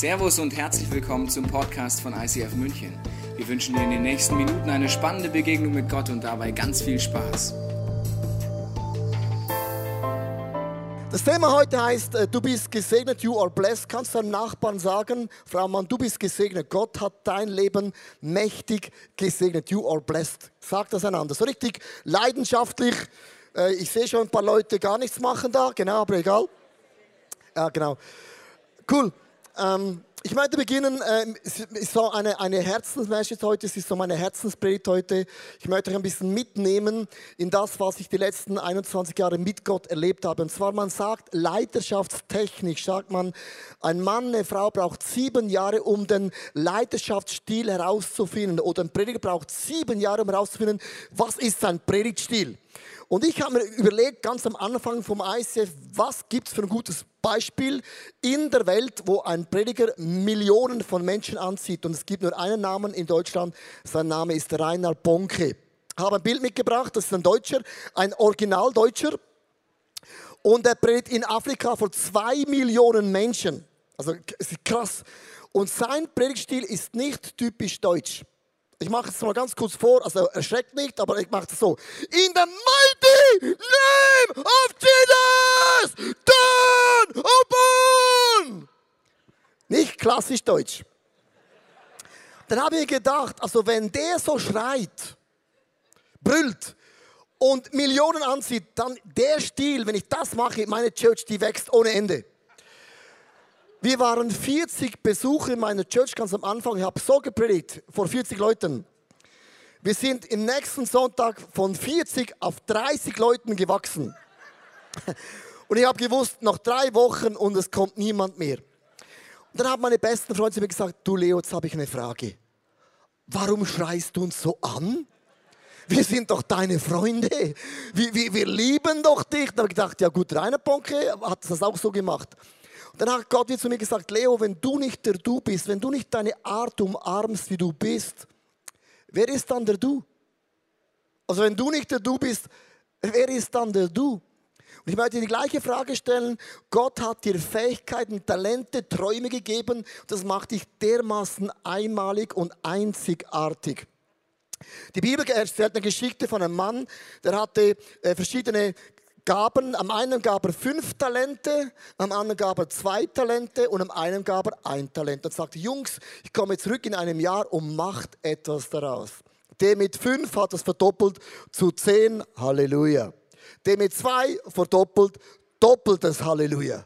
Servus und herzlich willkommen zum Podcast von ICF München. Wir wünschen dir in den nächsten Minuten eine spannende Begegnung mit Gott und dabei ganz viel Spaß. Das Thema heute heißt, äh, du bist gesegnet, you are blessed. Kannst deinem Nachbarn sagen, Frau Mann, du bist gesegnet. Gott hat dein Leben mächtig gesegnet. You are blessed. Sag das einander. So richtig leidenschaftlich. Äh, ich sehe schon ein paar Leute gar nichts machen da. Genau, aber egal. Ja, genau. Cool. Ähm, ich möchte beginnen, äh, es ist so eine, eine Herzensmessage heute, es ist so meine Herzenspredigt heute. Ich möchte euch ein bisschen mitnehmen in das, was ich die letzten 21 Jahre mit Gott erlebt habe. Und zwar, man sagt, leiterschaftstechnisch, sagt man, ein Mann, eine Frau braucht sieben Jahre, um den Leiterschaftsstil herauszufinden. Oder ein Prediger braucht sieben Jahre, um herauszufinden, was ist sein Predigtstil. Und ich habe mir überlegt, ganz am Anfang vom ICF, was gibt es für ein gutes Beispiel in der Welt, wo ein Prediger Millionen von Menschen anzieht. Und es gibt nur einen Namen in Deutschland, sein Name ist Rainer Bonke. Ich habe ein Bild mitgebracht, das ist ein Deutscher, ein Originaldeutscher. Und er predigt in Afrika vor zwei Millionen Menschen. Also es ist krass. Und sein Predigtstil ist nicht typisch deutsch. Ich mache es mal ganz kurz vor, also erschreckt nicht, aber ich mache es so. In the mighty name of Jesus, turn open! Nicht klassisch deutsch. Dann habe ich gedacht, also wenn der so schreit, brüllt und Millionen anzieht, dann der Stil, wenn ich das mache, meine Church, die wächst ohne Ende. Wir waren 40 Besucher in meiner Church ganz am Anfang. Ich habe so gepredigt vor 40 Leuten. Wir sind im nächsten Sonntag von 40 auf 30 Leuten gewachsen. Und ich habe gewusst, noch drei Wochen und es kommt niemand mehr. Und dann haben meine besten Freunde zu mir gesagt, du Leo, jetzt habe ich eine Frage. Warum schreist du uns so an? Wir sind doch deine Freunde. Wir, wir, wir lieben doch dich. Dann habe ich gedacht, ja gut, Rainer Bonke hat das auch so gemacht. Und dann hat Gott zu mir gesagt, Leo, wenn du nicht der Du bist, wenn du nicht deine Art umarmst, wie du bist, wer ist dann der Du? Also wenn du nicht der Du bist, wer ist dann der Du? Und ich möchte dir die gleiche Frage stellen. Gott hat dir Fähigkeiten, Talente, Träume gegeben. Das macht dich dermaßen einmalig und einzigartig. Die Bibel erzählt eine Geschichte von einem Mann, der hatte äh, verschiedene Gaben. Am einen gab er fünf Talente, am anderen gab er zwei Talente und am einen gab er ein Talent. Und sagte, Jungs, ich komme zurück in einem Jahr und macht etwas daraus. Der mit fünf hat es verdoppelt zu zehn. Halleluja. Der mit zwei verdoppelt, doppeltes Halleluja.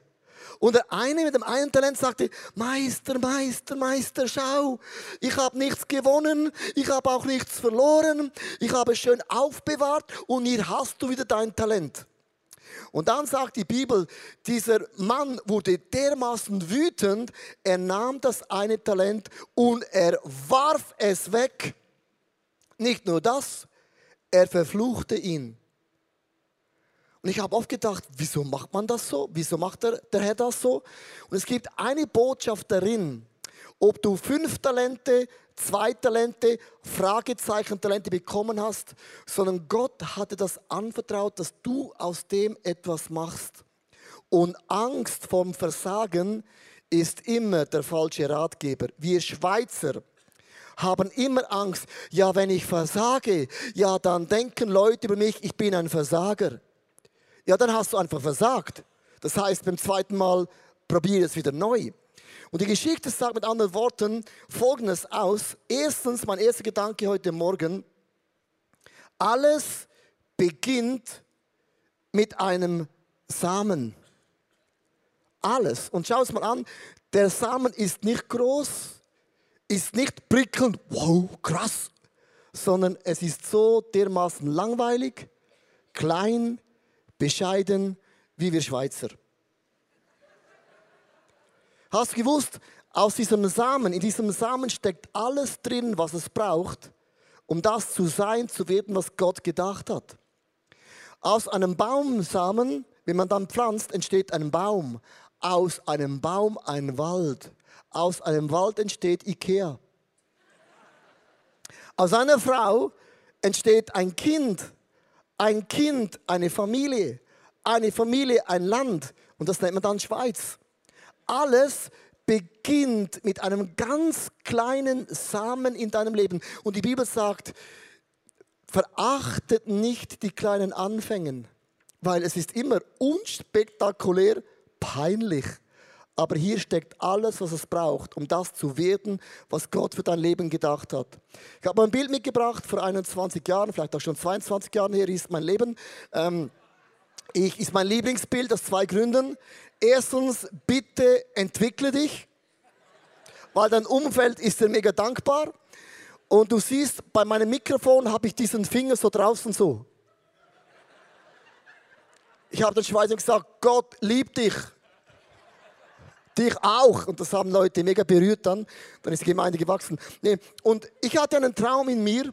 Und der eine mit dem einen Talent sagte, Meister, Meister, Meister, schau, ich habe nichts gewonnen, ich habe auch nichts verloren, ich habe es schön aufbewahrt und hier hast du wieder dein Talent. Und dann sagt die Bibel, dieser Mann wurde dermaßen wütend, er nahm das eine Talent und er warf es weg. Nicht nur das, er verfluchte ihn. Und ich habe oft gedacht, wieso macht man das so? Wieso macht der, der Herr das so? Und es gibt eine Botschaft darin, ob du fünf Talente, zwei Talente, Fragezeichen Talente bekommen hast, sondern Gott hatte das anvertraut, dass du aus dem etwas machst. Und Angst vom Versagen ist immer der falsche Ratgeber. Wir Schweizer haben immer Angst, ja, wenn ich versage, ja, dann denken Leute über mich, ich bin ein Versager ja, dann hast du einfach versagt. Das heißt, beim zweiten Mal probiere es wieder neu. Und die Geschichte sagt mit anderen Worten Folgendes aus. Erstens, mein erster Gedanke heute Morgen, alles beginnt mit einem Samen. Alles. Und schau es mal an, der Samen ist nicht groß, ist nicht prickelnd, wow, krass, sondern es ist so dermaßen langweilig, klein, bescheiden wie wir Schweizer. Hast du gewusst, aus diesem Samen, in diesem Samen steckt alles drin, was es braucht, um das zu sein, zu werden, was Gott gedacht hat. Aus einem Baumsamen, wenn man dann pflanzt, entsteht ein Baum. Aus einem Baum ein Wald. Aus einem Wald entsteht Ikea. Aus einer Frau entsteht ein Kind ein Kind, eine Familie, eine Familie, ein Land. Und das nennt man dann Schweiz. Alles beginnt mit einem ganz kleinen Samen in deinem Leben. Und die Bibel sagt, verachtet nicht die kleinen Anfängen, weil es ist immer unspektakulär peinlich. Aber hier steckt alles, was es braucht, um das zu werden, was Gott für dein Leben gedacht hat. Ich habe ein Bild mitgebracht vor 21 Jahren, vielleicht auch schon 22 Jahren her ist mein Leben. Ähm, ich, ist mein Lieblingsbild aus zwei Gründen. Erstens, bitte entwickle dich, weil dein Umfeld ist dir mega dankbar. Und du siehst, bei meinem Mikrofon habe ich diesen Finger so draußen so. Ich habe den Schweizer gesagt, Gott liebt dich. Dich auch. Und das haben Leute mega berührt dann. Dann ist die Gemeinde gewachsen. Nee. Und ich hatte einen Traum in mir,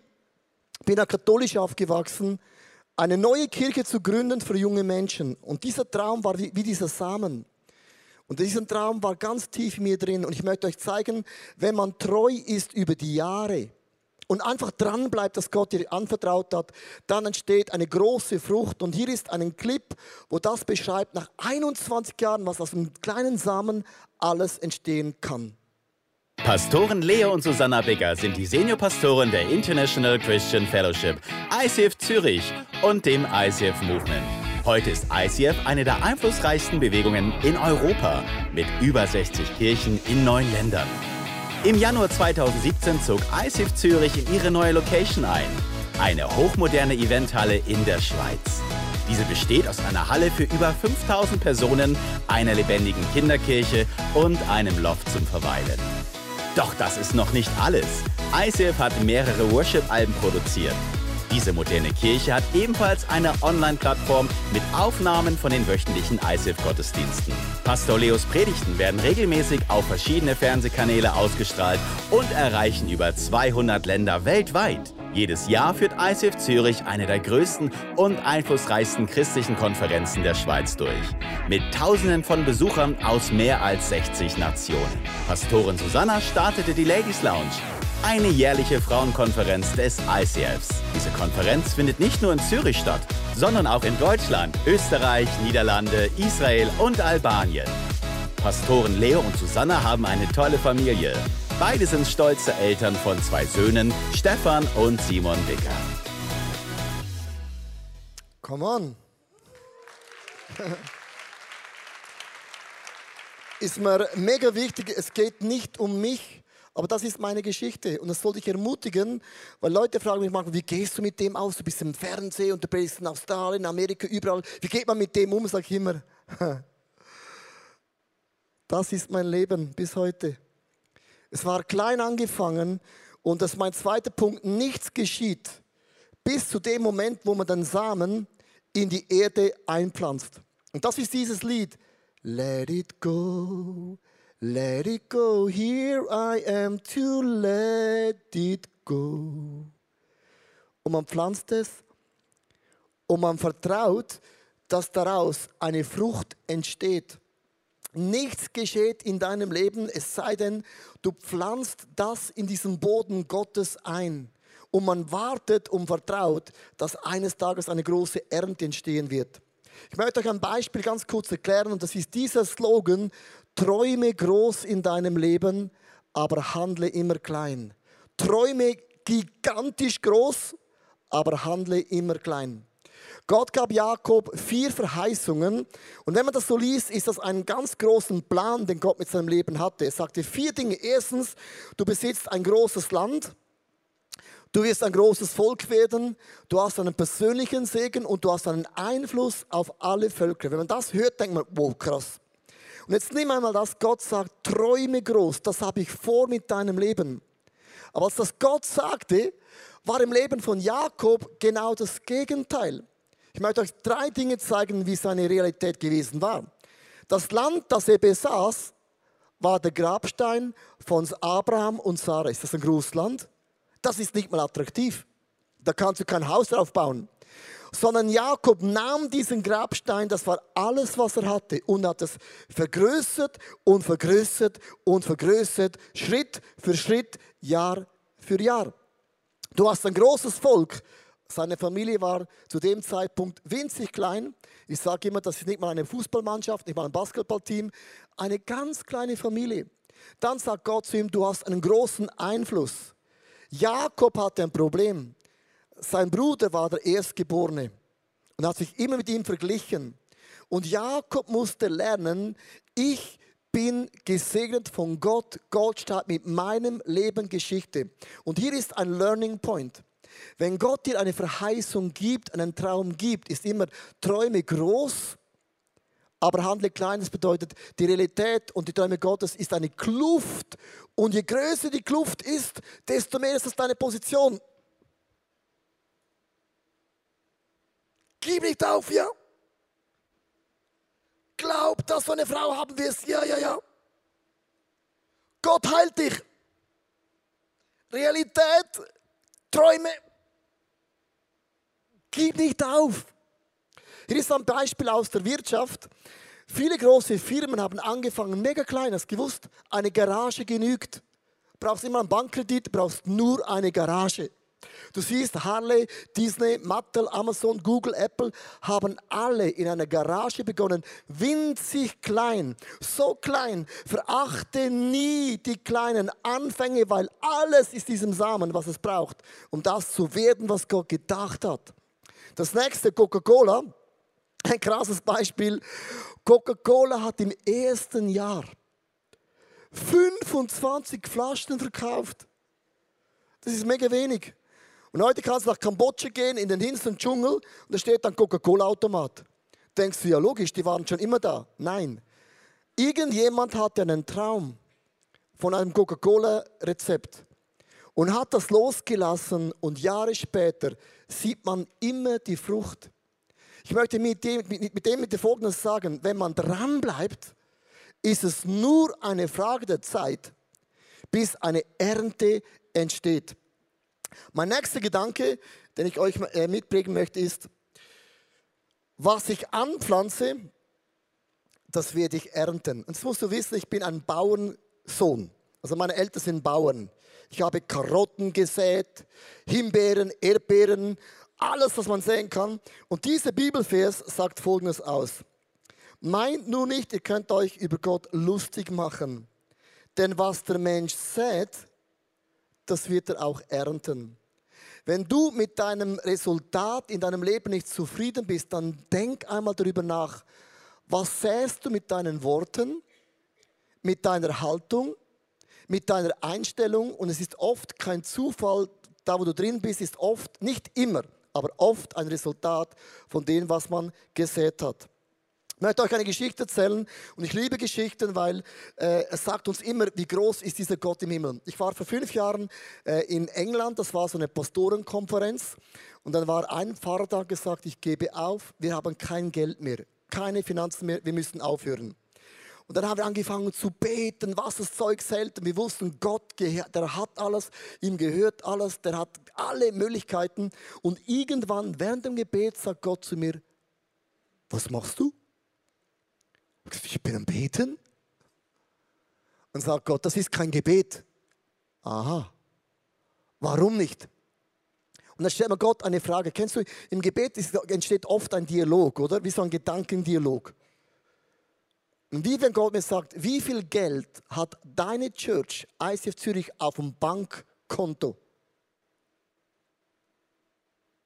bin auch katholisch aufgewachsen, eine neue Kirche zu gründen für junge Menschen. Und dieser Traum war wie, wie dieser Samen. Und dieser Traum war ganz tief in mir drin. Und ich möchte euch zeigen, wenn man treu ist über die Jahre, und einfach dran bleibt, dass Gott dir anvertraut hat, dann entsteht eine große Frucht. Und hier ist ein Clip, wo das beschreibt, nach 21 Jahren, was aus einem kleinen Samen alles entstehen kann. Pastoren Leo und Susanna Becker sind die Seniorpastoren der International Christian Fellowship, ICF Zürich und dem ICF Movement. Heute ist ICF eine der einflussreichsten Bewegungen in Europa mit über 60 Kirchen in neun Ländern. Im Januar 2017 zog ICF Zürich in ihre neue Location ein. Eine hochmoderne Eventhalle in der Schweiz. Diese besteht aus einer Halle für über 5000 Personen, einer lebendigen Kinderkirche und einem Loft zum Verweilen. Doch das ist noch nicht alles. ICF hat mehrere Worship-Alben produziert. Diese moderne Kirche hat ebenfalls eine Online-Plattform mit Aufnahmen von den wöchentlichen ISIF-Gottesdiensten. Pastor Leos Predigten werden regelmäßig auf verschiedene Fernsehkanäle ausgestrahlt und erreichen über 200 Länder weltweit. Jedes Jahr führt ICF Zürich eine der größten und einflussreichsten christlichen Konferenzen der Schweiz durch. Mit Tausenden von Besuchern aus mehr als 60 Nationen. Pastorin Susanna startete die Ladies Lounge eine jährliche Frauenkonferenz des ICFs. Diese Konferenz findet nicht nur in Zürich statt, sondern auch in Deutschland, Österreich, Niederlande, Israel und Albanien. Pastoren Leo und Susanna haben eine tolle Familie. Beide sind stolze Eltern von zwei Söhnen, Stefan und Simon Wicker. Come on. Ist mir mega wichtig, es geht nicht um mich, aber das ist meine Geschichte und das soll dich ermutigen, weil Leute fragen mich manchmal, wie gehst du mit dem aus? Du bist im Fernsehen und du bist in Australien, Amerika, überall. Wie geht man mit dem um? Sag ich immer. Das ist mein Leben bis heute. Es war klein angefangen und das ist mein zweiter Punkt. Nichts geschieht bis zu dem Moment, wo man den Samen in die Erde einpflanzt. Und das ist dieses Lied. Let it go, Let it go, here I am to let it go. Und man pflanzt es und man vertraut, dass daraus eine Frucht entsteht. Nichts geschieht in deinem Leben, es sei denn, du pflanzt das in diesen Boden Gottes ein. Und man wartet und vertraut, dass eines Tages eine große Ernte entstehen wird. Ich möchte euch ein Beispiel ganz kurz erklären und das ist dieser Slogan, Träume groß in deinem Leben, aber handle immer klein. Träume gigantisch groß, aber handle immer klein. Gott gab Jakob vier Verheißungen. Und wenn man das so liest, ist das ein ganz großen Plan, den Gott mit seinem Leben hatte. Er sagte vier Dinge. Erstens, du besitzt ein großes Land. Du wirst ein großes Volk werden, du hast einen persönlichen Segen und du hast einen Einfluss auf alle Völker. Wenn man das hört, denkt man, wow, krass. Und jetzt nimm einmal das, Gott sagt, träume groß, das habe ich vor mit deinem Leben. Aber als das Gott sagte, war im Leben von Jakob genau das Gegenteil. Ich möchte euch drei Dinge zeigen, wie seine Realität gewesen war. Das Land, das er besaß, war der Grabstein von Abraham und Sarah. Ist das ein Großland? Das ist nicht mal attraktiv. Da kannst du kein Haus drauf bauen sondern Jakob nahm diesen Grabstein, das war alles, was er hatte, und hat es vergrößert und vergrößert und vergrößert, Schritt für Schritt, Jahr für Jahr. Du hast ein großes Volk. Seine Familie war zu dem Zeitpunkt winzig klein. Ich sage immer, das ist nicht mal eine Fußballmannschaft, nicht mal ein Basketballteam, eine ganz kleine Familie. Dann sagt Gott zu ihm, du hast einen großen Einfluss. Jakob hatte ein Problem. Sein Bruder war der Erstgeborene und hat sich immer mit ihm verglichen. Und Jakob musste lernen, ich bin gesegnet von Gott. Gott steht mit meinem Leben Geschichte. Und hier ist ein Learning Point. Wenn Gott dir eine Verheißung gibt, einen Traum gibt, ist immer Träume groß, aber handle klein. Das bedeutet, die Realität und die Träume Gottes ist eine Kluft. Und je größer die Kluft ist, desto mehr ist das deine Position. Gib nicht auf, ja? Glaub, dass du eine Frau haben wirst. Ja, ja, ja. Gott heilt dich. Realität, Träume. Gib nicht auf. Hier ist ein Beispiel aus der Wirtschaft. Viele große Firmen haben angefangen, mega klein, hast gewusst, eine Garage genügt. Brauchst immer einen Bankkredit, brauchst nur eine Garage. Du siehst, Harley, Disney, Mattel, Amazon, Google, Apple haben alle in einer Garage begonnen, winzig klein, so klein. Verachte nie die kleinen Anfänge, weil alles ist diesem Samen, was es braucht, um das zu werden, was Gott gedacht hat. Das nächste, Coca-Cola, ein krasses Beispiel. Coca-Cola hat im ersten Jahr 25 Flaschen verkauft. Das ist mega wenig. Und heute kannst du nach Kambodscha gehen, in den hintersten Dschungel, und da steht ein Coca-Cola-Automat. Denkst du, ja logisch, die waren schon immer da. Nein. Irgendjemand hatte einen Traum von einem Coca-Cola-Rezept und hat das losgelassen und Jahre später sieht man immer die Frucht. Ich möchte mit dem, mit, dem mit dem Folgendes sagen, wenn man dran bleibt, ist es nur eine Frage der Zeit, bis eine Ernte entsteht. Mein nächster Gedanke, den ich euch äh, mitbringen möchte, ist, was ich anpflanze, das werde ich ernten. Und das musst du wissen, ich bin ein Bauernsohn. Also meine Eltern sind Bauern. Ich habe Karotten gesät, Himbeeren, Erdbeeren, alles, was man sehen kann. Und dieser Bibelvers sagt Folgendes aus. Meint nur nicht, ihr könnt euch über Gott lustig machen. Denn was der Mensch sät, das wird er auch ernten. Wenn du mit deinem Resultat in deinem Leben nicht zufrieden bist, dann denk einmal darüber nach, was säst du mit deinen Worten, mit deiner Haltung, mit deiner Einstellung. Und es ist oft kein Zufall, da wo du drin bist, ist oft, nicht immer, aber oft ein Resultat von dem, was man gesät hat. Ich möchte euch eine Geschichte erzählen und ich liebe Geschichten, weil äh, es sagt uns immer, wie groß ist dieser Gott im Himmel. Ich war vor fünf Jahren äh, in England, das war so eine Pastorenkonferenz und dann war ein Pfarrer da gesagt, ich gebe auf, wir haben kein Geld mehr, keine Finanzen mehr, wir müssen aufhören. Und dann haben wir angefangen zu beten, was das Zeug hält. Und wir wussten, Gott, der hat alles, ihm gehört alles, der hat alle Möglichkeiten. Und irgendwann während dem Gebet sagt Gott zu mir, was machst du? Ich bin am Beten. Und sagt Gott, das ist kein Gebet. Aha. Warum nicht? Und dann stellt man Gott eine Frage. Kennst du, im Gebet entsteht oft ein Dialog, oder? Wie so ein Gedankendialog. Und wie wenn Gott mir sagt, wie viel Geld hat deine Church, ICF Zürich, auf dem Bankkonto?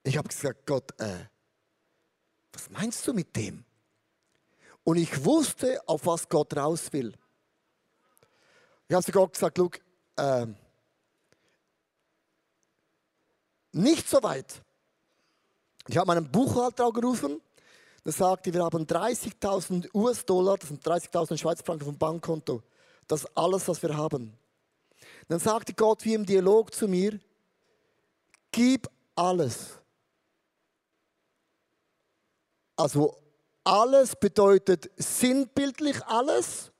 Ich habe gesagt, Gott, äh, was meinst du mit dem? Und ich wusste, auf was Gott raus will. Ich habe zu Gott gesagt, Luke, äh, nicht so weit. Ich habe meinen Buchhalter gerufen. Der sagte, wir haben 30.000 US-Dollar, das sind 30.000 Schweizer Franken vom Bankkonto. Das ist alles, was wir haben. Dann sagte Gott wie im Dialog zu mir, gib alles. Also alles bedeutet sinnbildlich alles?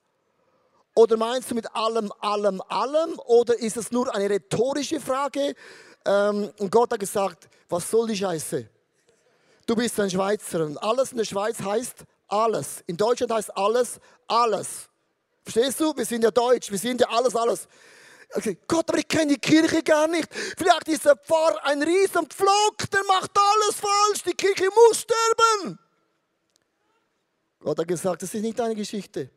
Oder meinst du mit allem, allem, allem? Oder ist es nur eine rhetorische Frage? Ähm, und Gott hat gesagt, was soll die Scheiße? Du bist ein Schweizer und alles in der Schweiz heißt alles. In Deutschland heißt alles, alles. Verstehst du? Wir sind ja deutsch, wir sind ja alles, alles. Okay, Gott, aber ich kenne die Kirche gar nicht. Vielleicht ist der Pfarrer ein riesen Pflock, der macht alles falsch. Die Kirche muss sterben. Gott hat gesagt, das ist nicht deine Geschichte.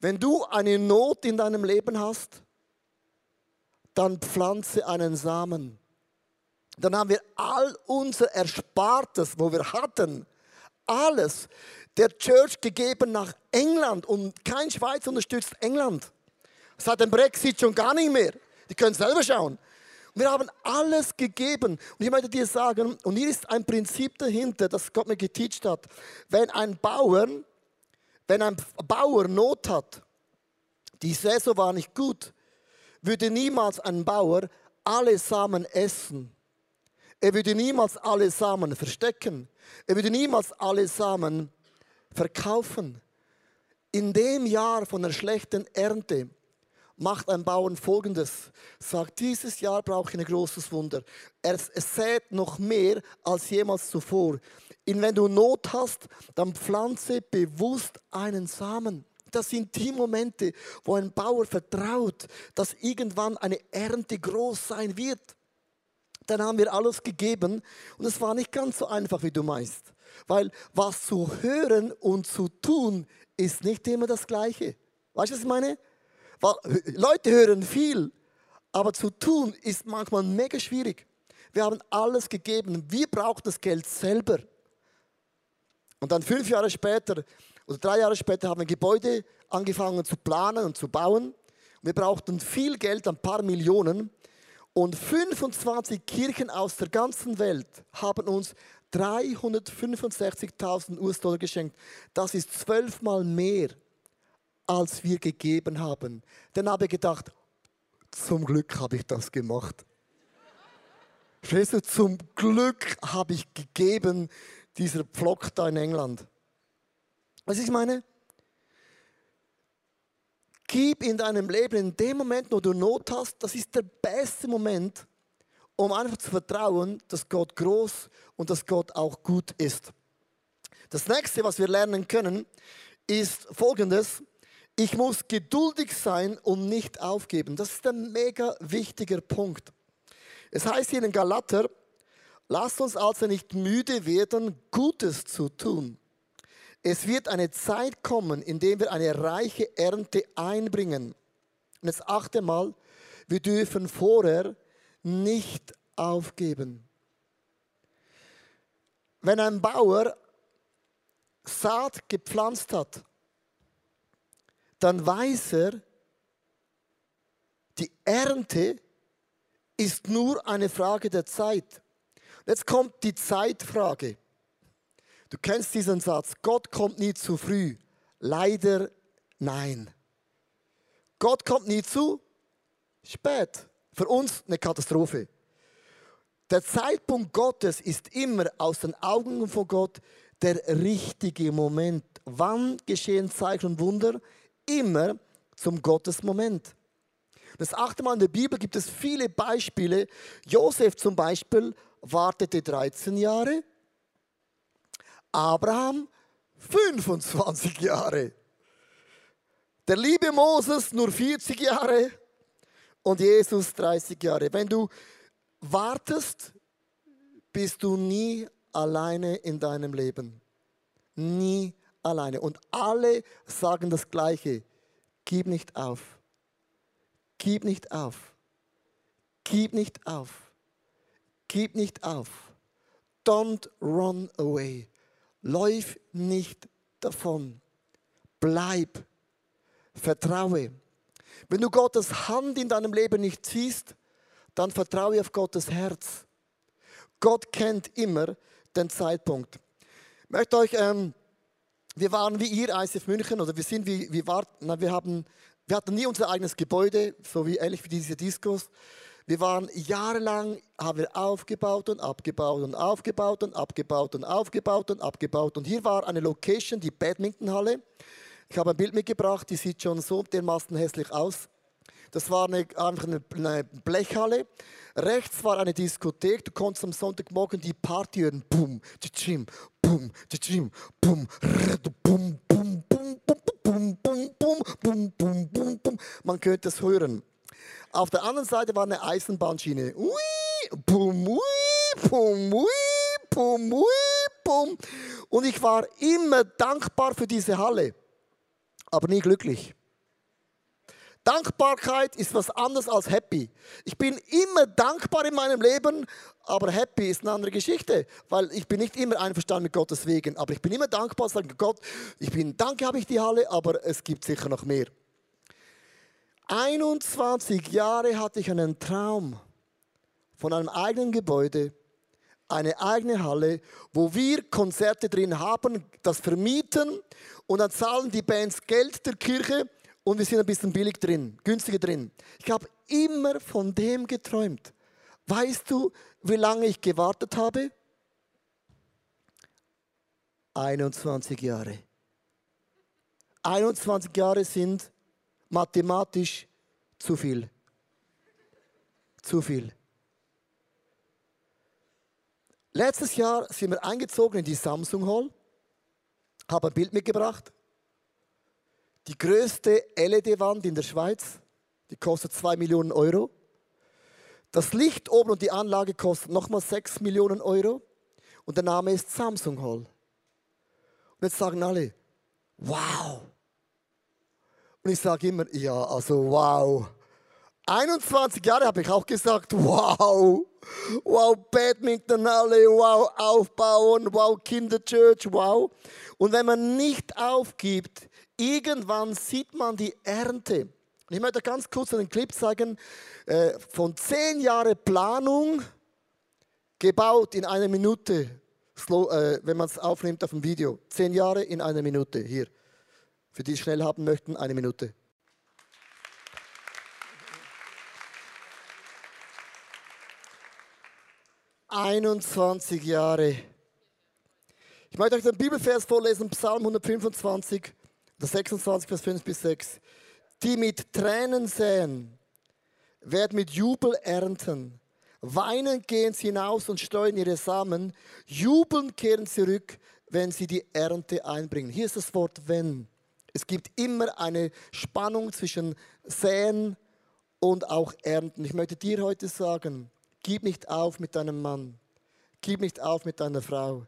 Wenn du eine Not in deinem Leben hast, dann pflanze einen Samen. Dann haben wir all unser Erspartes, wo wir hatten, alles der Church gegeben nach England und kein Schweiz unterstützt England. Seit dem Brexit schon gar nicht mehr. Die können selber schauen. Wir haben alles gegeben. Und ich möchte dir sagen, und hier ist ein Prinzip dahinter, das Gott mir geteacht hat. Wenn ein Bauer, wenn ein Bauer Not hat, die Saison war nicht gut, würde niemals ein Bauer alle Samen essen. Er würde niemals alle Samen verstecken. Er würde niemals alle Samen verkaufen. In dem Jahr von einer schlechten Ernte macht ein Bauern folgendes: sagt, dieses Jahr brauche ich ein großes Wunder. Er sät noch mehr als jemals zuvor. Und wenn du Not hast, dann pflanze bewusst einen Samen. Das sind die Momente, wo ein Bauer vertraut, dass irgendwann eine Ernte groß sein wird. Dann haben wir alles gegeben und es war nicht ganz so einfach, wie du meinst. Weil was zu hören und zu tun ist nicht immer das Gleiche. Weißt du, was ich meine? Leute hören viel, aber zu tun ist manchmal mega schwierig. Wir haben alles gegeben. Wir brauchen das Geld selber. Und dann fünf Jahre später oder drei Jahre später haben wir Gebäude angefangen zu planen und zu bauen. Wir brauchten viel Geld, ein paar Millionen. Und 25 Kirchen aus der ganzen Welt haben uns 365.000 US-Dollar geschenkt. Das ist zwölfmal mehr als wir gegeben haben. Dann habe ich gedacht, zum Glück habe ich das gemacht. Verstehst du, zum Glück habe ich gegeben, dieser Pflock da in England. Was ich meine? Gib in deinem Leben in dem Moment, wo du Not hast, das ist der beste Moment, um einfach zu vertrauen, dass Gott groß und dass Gott auch gut ist. Das nächste, was wir lernen können, ist folgendes. Ich muss geduldig sein und nicht aufgeben. Das ist ein mega wichtiger Punkt. Es heißt hier in Galater, lasst uns also nicht müde werden, Gutes zu tun. Es wird eine Zeit kommen, in der wir eine reiche Ernte einbringen. Und jetzt achte mal, wir dürfen vorher nicht aufgeben. Wenn ein Bauer Saat gepflanzt hat, dann weiß er, die Ernte ist nur eine Frage der Zeit. Jetzt kommt die Zeitfrage. Du kennst diesen Satz, Gott kommt nie zu früh. Leider nein. Gott kommt nie zu spät. Für uns eine Katastrophe. Der Zeitpunkt Gottes ist immer aus den Augen von Gott der richtige Moment. Wann geschehen Zeichen und Wunder? immer zum Gottesmoment. Das achte Mal in der Bibel gibt es viele Beispiele. Josef zum Beispiel wartete 13 Jahre, Abraham 25 Jahre, der liebe Moses nur 40 Jahre und Jesus 30 Jahre. Wenn du wartest, bist du nie alleine in deinem Leben. Nie alleine. Und alle sagen das Gleiche. Gib nicht auf. Gib nicht auf. Gib nicht auf. Gib nicht auf. Don't run away. Läuf nicht davon. Bleib. Vertraue. Wenn du Gottes Hand in deinem Leben nicht siehst, dann vertraue auf Gottes Herz. Gott kennt immer den Zeitpunkt. Ich möchte euch ähm, wir waren wie ihr, ICF München, oder wir sind wie, wie war, na, wir, haben, wir hatten nie unser eigenes Gebäude, so wie ähnlich wie diese Discos. Wir waren jahrelang, haben wir aufgebaut und abgebaut und aufgebaut und abgebaut und aufgebaut und abgebaut. Und hier war eine Location, die Badmintonhalle. Ich habe ein Bild mitgebracht, die sieht schon so dermaßen hässlich aus. Das war eine, einfach eine, Blechhalle. Rechts war eine Diskothek. Du konntest am Sonntagmorgen die Party hören. Boom, tschim, boom, tschim, boom, boom, boom, boom, boom, boom, boom, boom, boom, boom, boom, boom. Man könnte es hören. Auf der anderen Seite war eine Eisenbahnschiene. Ui, boom, ui, boom, ui, boom, ui, boom. Und ich war immer dankbar für diese Halle, aber nie glücklich. Dankbarkeit ist was anderes als happy. Ich bin immer dankbar in meinem Leben, aber happy ist eine andere Geschichte, weil ich bin nicht immer einverstanden mit Gottes Wegen, aber ich bin immer dankbar, sage Gott, ich bin, danke habe ich die Halle, aber es gibt sicher noch mehr. 21 Jahre hatte ich einen Traum von einem eigenen Gebäude, eine eigene Halle, wo wir Konzerte drin haben, das vermieten und dann zahlen die Bands Geld der Kirche und wir sind ein bisschen billig drin, günstiger drin. Ich habe immer von dem geträumt. Weißt du, wie lange ich gewartet habe? 21 Jahre. 21 Jahre sind mathematisch zu viel. Zu viel. Letztes Jahr sind wir eingezogen in die Samsung Hall, habe ein Bild mitgebracht. Die größte LED-Wand in der Schweiz, die kostet 2 Millionen Euro. Das Licht oben und die Anlage kostet nochmal 6 Millionen Euro. Und der Name ist Samsung Hall. Und jetzt sagen alle, wow. Und ich sage immer, ja, also wow. 21 Jahre habe ich auch gesagt, wow. Wow, Badminton, alle, wow, aufbauen, wow, Kinderchurch, wow. Und wenn man nicht aufgibt, irgendwann sieht man die Ernte. Ich möchte ganz kurz einen Clip zeigen äh, von zehn Jahren Planung, gebaut in einer Minute, äh, wenn man es aufnimmt auf dem Video. Zehn Jahre in einer Minute, hier. Für die es schnell haben möchten, eine Minute. »21 Jahre«. Ich möchte euch den Bibelvers vorlesen, Psalm 125, 26, Vers 5 bis 6. Die mit Tränen säen, werden mit Jubel ernten. Weinend gehen sie hinaus und streuen ihre Samen. Jubelnd kehren sie zurück, wenn sie die Ernte einbringen. Hier ist das Wort wenn. Es gibt immer eine Spannung zwischen Säen und auch Ernten. Ich möchte dir heute sagen, gib nicht auf mit deinem Mann. Gib nicht auf mit deiner Frau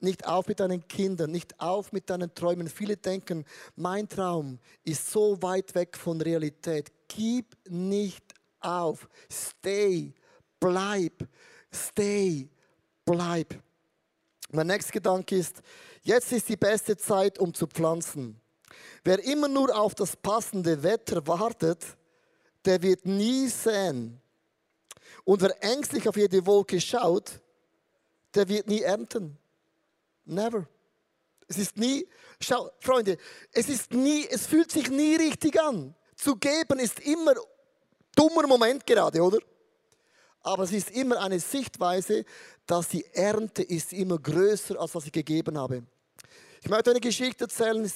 nicht auf mit deinen Kindern, nicht auf mit deinen Träumen. Viele denken, mein Traum ist so weit weg von Realität. Gib nicht auf. Stay, bleib, stay, bleib. Mein nächster Gedanke ist, jetzt ist die beste Zeit, um zu pflanzen. Wer immer nur auf das passende Wetter wartet, der wird nie säen. Und wer ängstlich auf jede Wolke schaut, der wird nie ernten. Never. Es ist nie, schau, Freunde, es ist nie, es fühlt sich nie richtig an. Zu geben ist immer dummer Moment gerade, oder? Aber es ist immer eine Sichtweise, dass die Ernte ist immer größer, als was ich gegeben habe. Ich möchte eine Geschichte erzählen,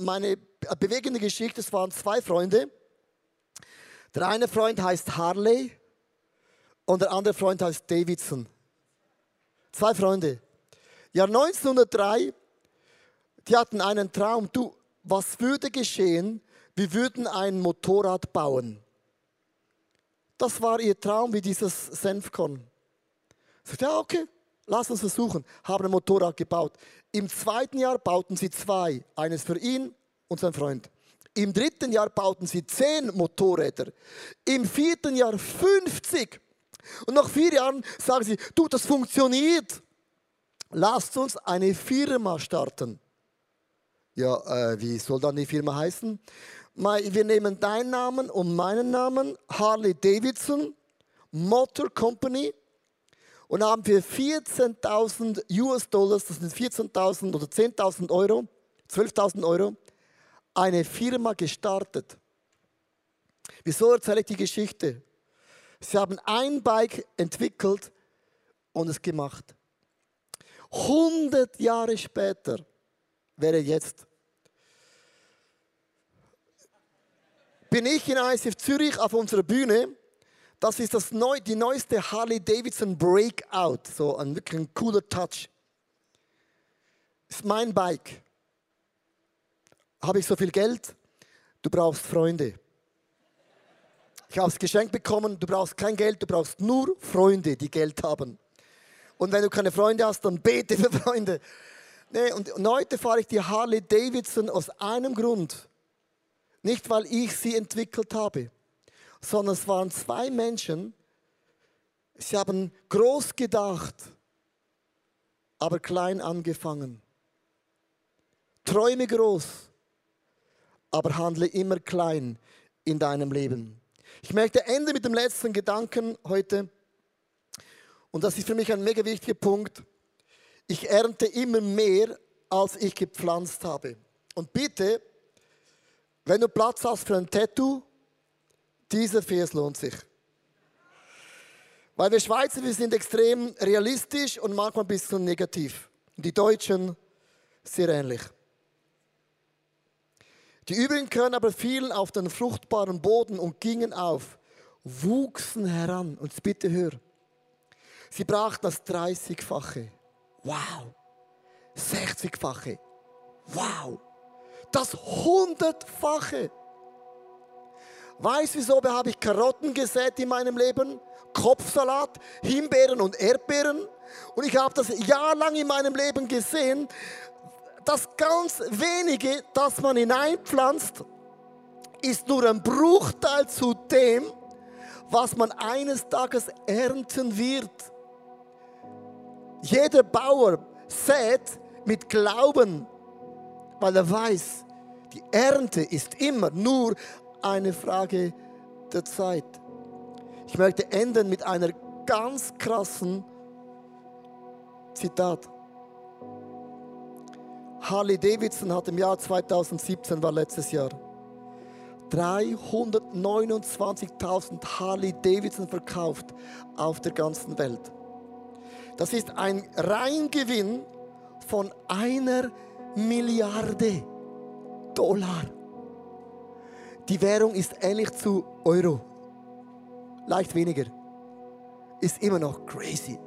meine bewegende Geschichte. Es waren zwei Freunde. Der eine Freund heißt Harley und der andere Freund heißt Davidson. Zwei Freunde. Jahr 1903, die hatten einen Traum, du, was würde geschehen, wir würden ein Motorrad bauen. Das war ihr Traum wie dieses Senfkorn. Sagt, ja, okay, lass uns versuchen. Haben ein Motorrad gebaut. Im zweiten Jahr bauten sie zwei, eines für ihn und seinen Freund. Im dritten Jahr bauten sie zehn Motorräder. Im vierten Jahr 50. Und nach vier Jahren sagen sie, du, das funktioniert lasst uns eine Firma starten. Ja, äh, wie soll dann die Firma heißen? Wir nehmen deinen Namen und meinen Namen, Harley Davidson Motor Company, und haben für 14.000 US-Dollars, das sind 14.000 oder 10.000 Euro, 12.000 Euro, eine Firma gestartet. Wieso erzähle ich die Geschichte? Sie haben ein Bike entwickelt und es gemacht. 100 Jahre später wäre jetzt. Bin ich in ICF Zürich auf unserer Bühne. Das ist das neu, die neueste Harley Davidson Breakout. So ein wirklich cooler Touch. Ist mein Bike. Habe ich so viel Geld? Du brauchst Freunde. Ich habe es geschenkt bekommen. Du brauchst kein Geld, du brauchst nur Freunde, die Geld haben. Und wenn du keine Freunde hast, dann bete für Freunde. Nee, und heute fahre ich die Harley Davidson aus einem Grund. Nicht, weil ich sie entwickelt habe, sondern es waren zwei Menschen, sie haben groß gedacht, aber klein angefangen. Träume groß, aber handle immer klein in deinem Leben. Ich möchte enden mit dem letzten Gedanken heute. Und das ist für mich ein mega wichtiger Punkt. Ich ernte immer mehr, als ich gepflanzt habe. Und bitte, wenn du Platz hast für ein Tattoo, dieser Vers lohnt sich. Weil wir Schweizer, wir sind extrem realistisch und manchmal ein bisschen negativ. Die Deutschen sehr ähnlich. Die übrigen Körner aber fielen auf den fruchtbaren Boden und gingen auf, wuchsen heran. Und bitte hör, sie brachten das 30-fache. Wow. 60-fache. Wow. Das 100-fache. Weißt du, wieso habe ich Karotten gesät in meinem Leben? Kopfsalat, Himbeeren und Erdbeeren. Und ich habe das jahrelang in meinem Leben gesehen, das ganz wenige, das man hineinpflanzt, ist nur ein Bruchteil zu dem, was man eines Tages ernten wird. Jeder Bauer sät mit Glauben, weil er weiß, die Ernte ist immer nur eine Frage der Zeit. Ich möchte enden mit einer ganz krassen Zitat. Harley Davidson hat im Jahr 2017, war letztes Jahr, 329.000 Harley Davidson verkauft auf der ganzen Welt. Das ist ein Reingewinn von einer Milliarde Dollar. Die Währung ist ähnlich zu Euro. Leicht weniger. Ist immer noch crazy.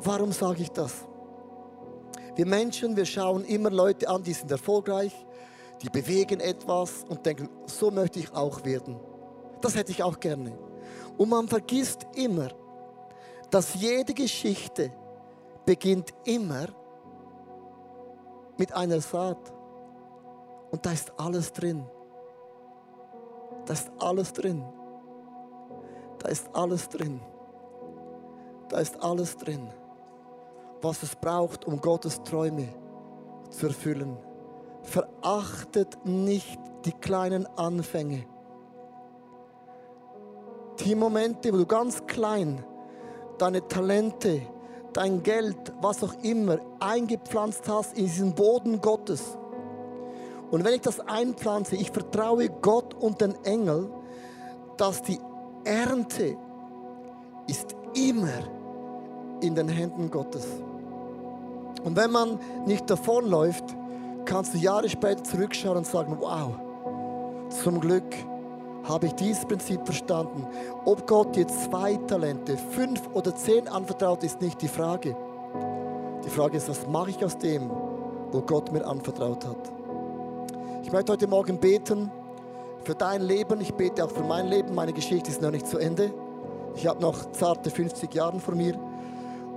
Warum sage ich das? Wir Menschen, wir schauen immer Leute an, die sind erfolgreich, die bewegen etwas und denken, so möchte ich auch werden. Das hätte ich auch gerne. Und man vergisst immer, dass jede Geschichte beginnt immer mit einer Saat. Und da ist alles drin. Da ist alles drin. Da ist alles drin. Da ist alles drin, was es braucht, um Gottes Träume zu erfüllen. Verachtet nicht die kleinen Anfänge. Die Momente, wo du ganz klein deine Talente, dein Geld, was auch immer eingepflanzt hast in diesen Boden Gottes. Und wenn ich das einpflanze, ich vertraue Gott und den Engel, dass die Ernte ist immer in den Händen Gottes. Und wenn man nicht davonläuft, kannst du Jahre später zurückschauen und sagen, wow, zum Glück habe ich dieses Prinzip verstanden. Ob Gott dir zwei Talente, fünf oder zehn anvertraut, ist nicht die Frage. Die Frage ist, was mache ich aus dem, wo Gott mir anvertraut hat. Ich möchte heute Morgen beten für dein Leben. Ich bete auch für mein Leben. Meine Geschichte ist noch nicht zu Ende. Ich habe noch zarte 50 Jahre vor mir.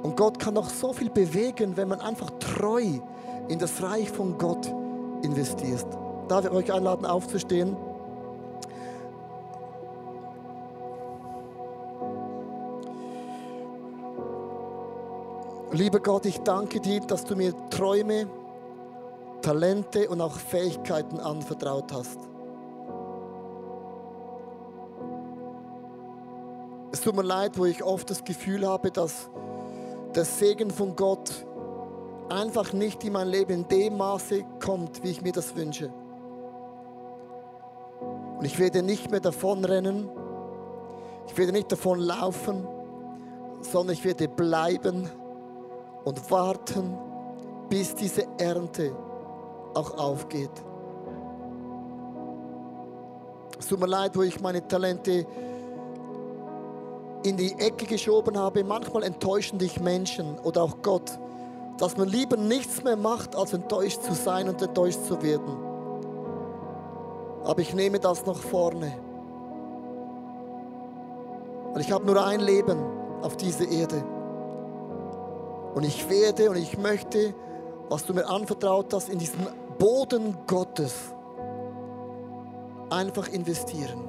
Und Gott kann noch so viel bewegen, wenn man einfach treu in das Reich von Gott investiert. Darf ich euch einladen, aufzustehen? Lieber Gott, ich danke dir, dass du mir Träume, Talente und auch Fähigkeiten anvertraut hast. Es tut mir leid, wo ich oft das Gefühl habe, dass der Segen von Gott einfach nicht in mein Leben in dem Maße kommt, wie ich mir das wünsche. Und ich werde nicht mehr davonrennen, ich werde nicht davon laufen, sondern ich werde bleiben und warten, bis diese Ernte auch aufgeht. Es tut mir leid, wo ich meine Talente in die Ecke geschoben habe. Manchmal enttäuschen dich Menschen oder auch Gott, dass man lieber nichts mehr macht, als enttäuscht zu sein und enttäuscht zu werden. Aber ich nehme das nach vorne. Weil ich habe nur ein Leben auf dieser Erde. Und ich werde und ich möchte, was du mir anvertraut hast, in diesem Boden Gottes einfach investieren.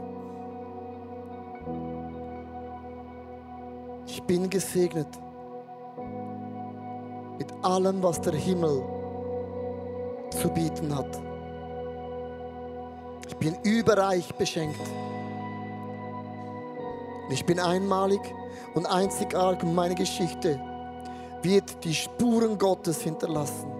Ich bin gesegnet mit allem, was der Himmel zu bieten hat. Ich bin überreich beschenkt. Ich bin einmalig und einzigartig meine Geschichte wird die Spuren Gottes hinterlassen.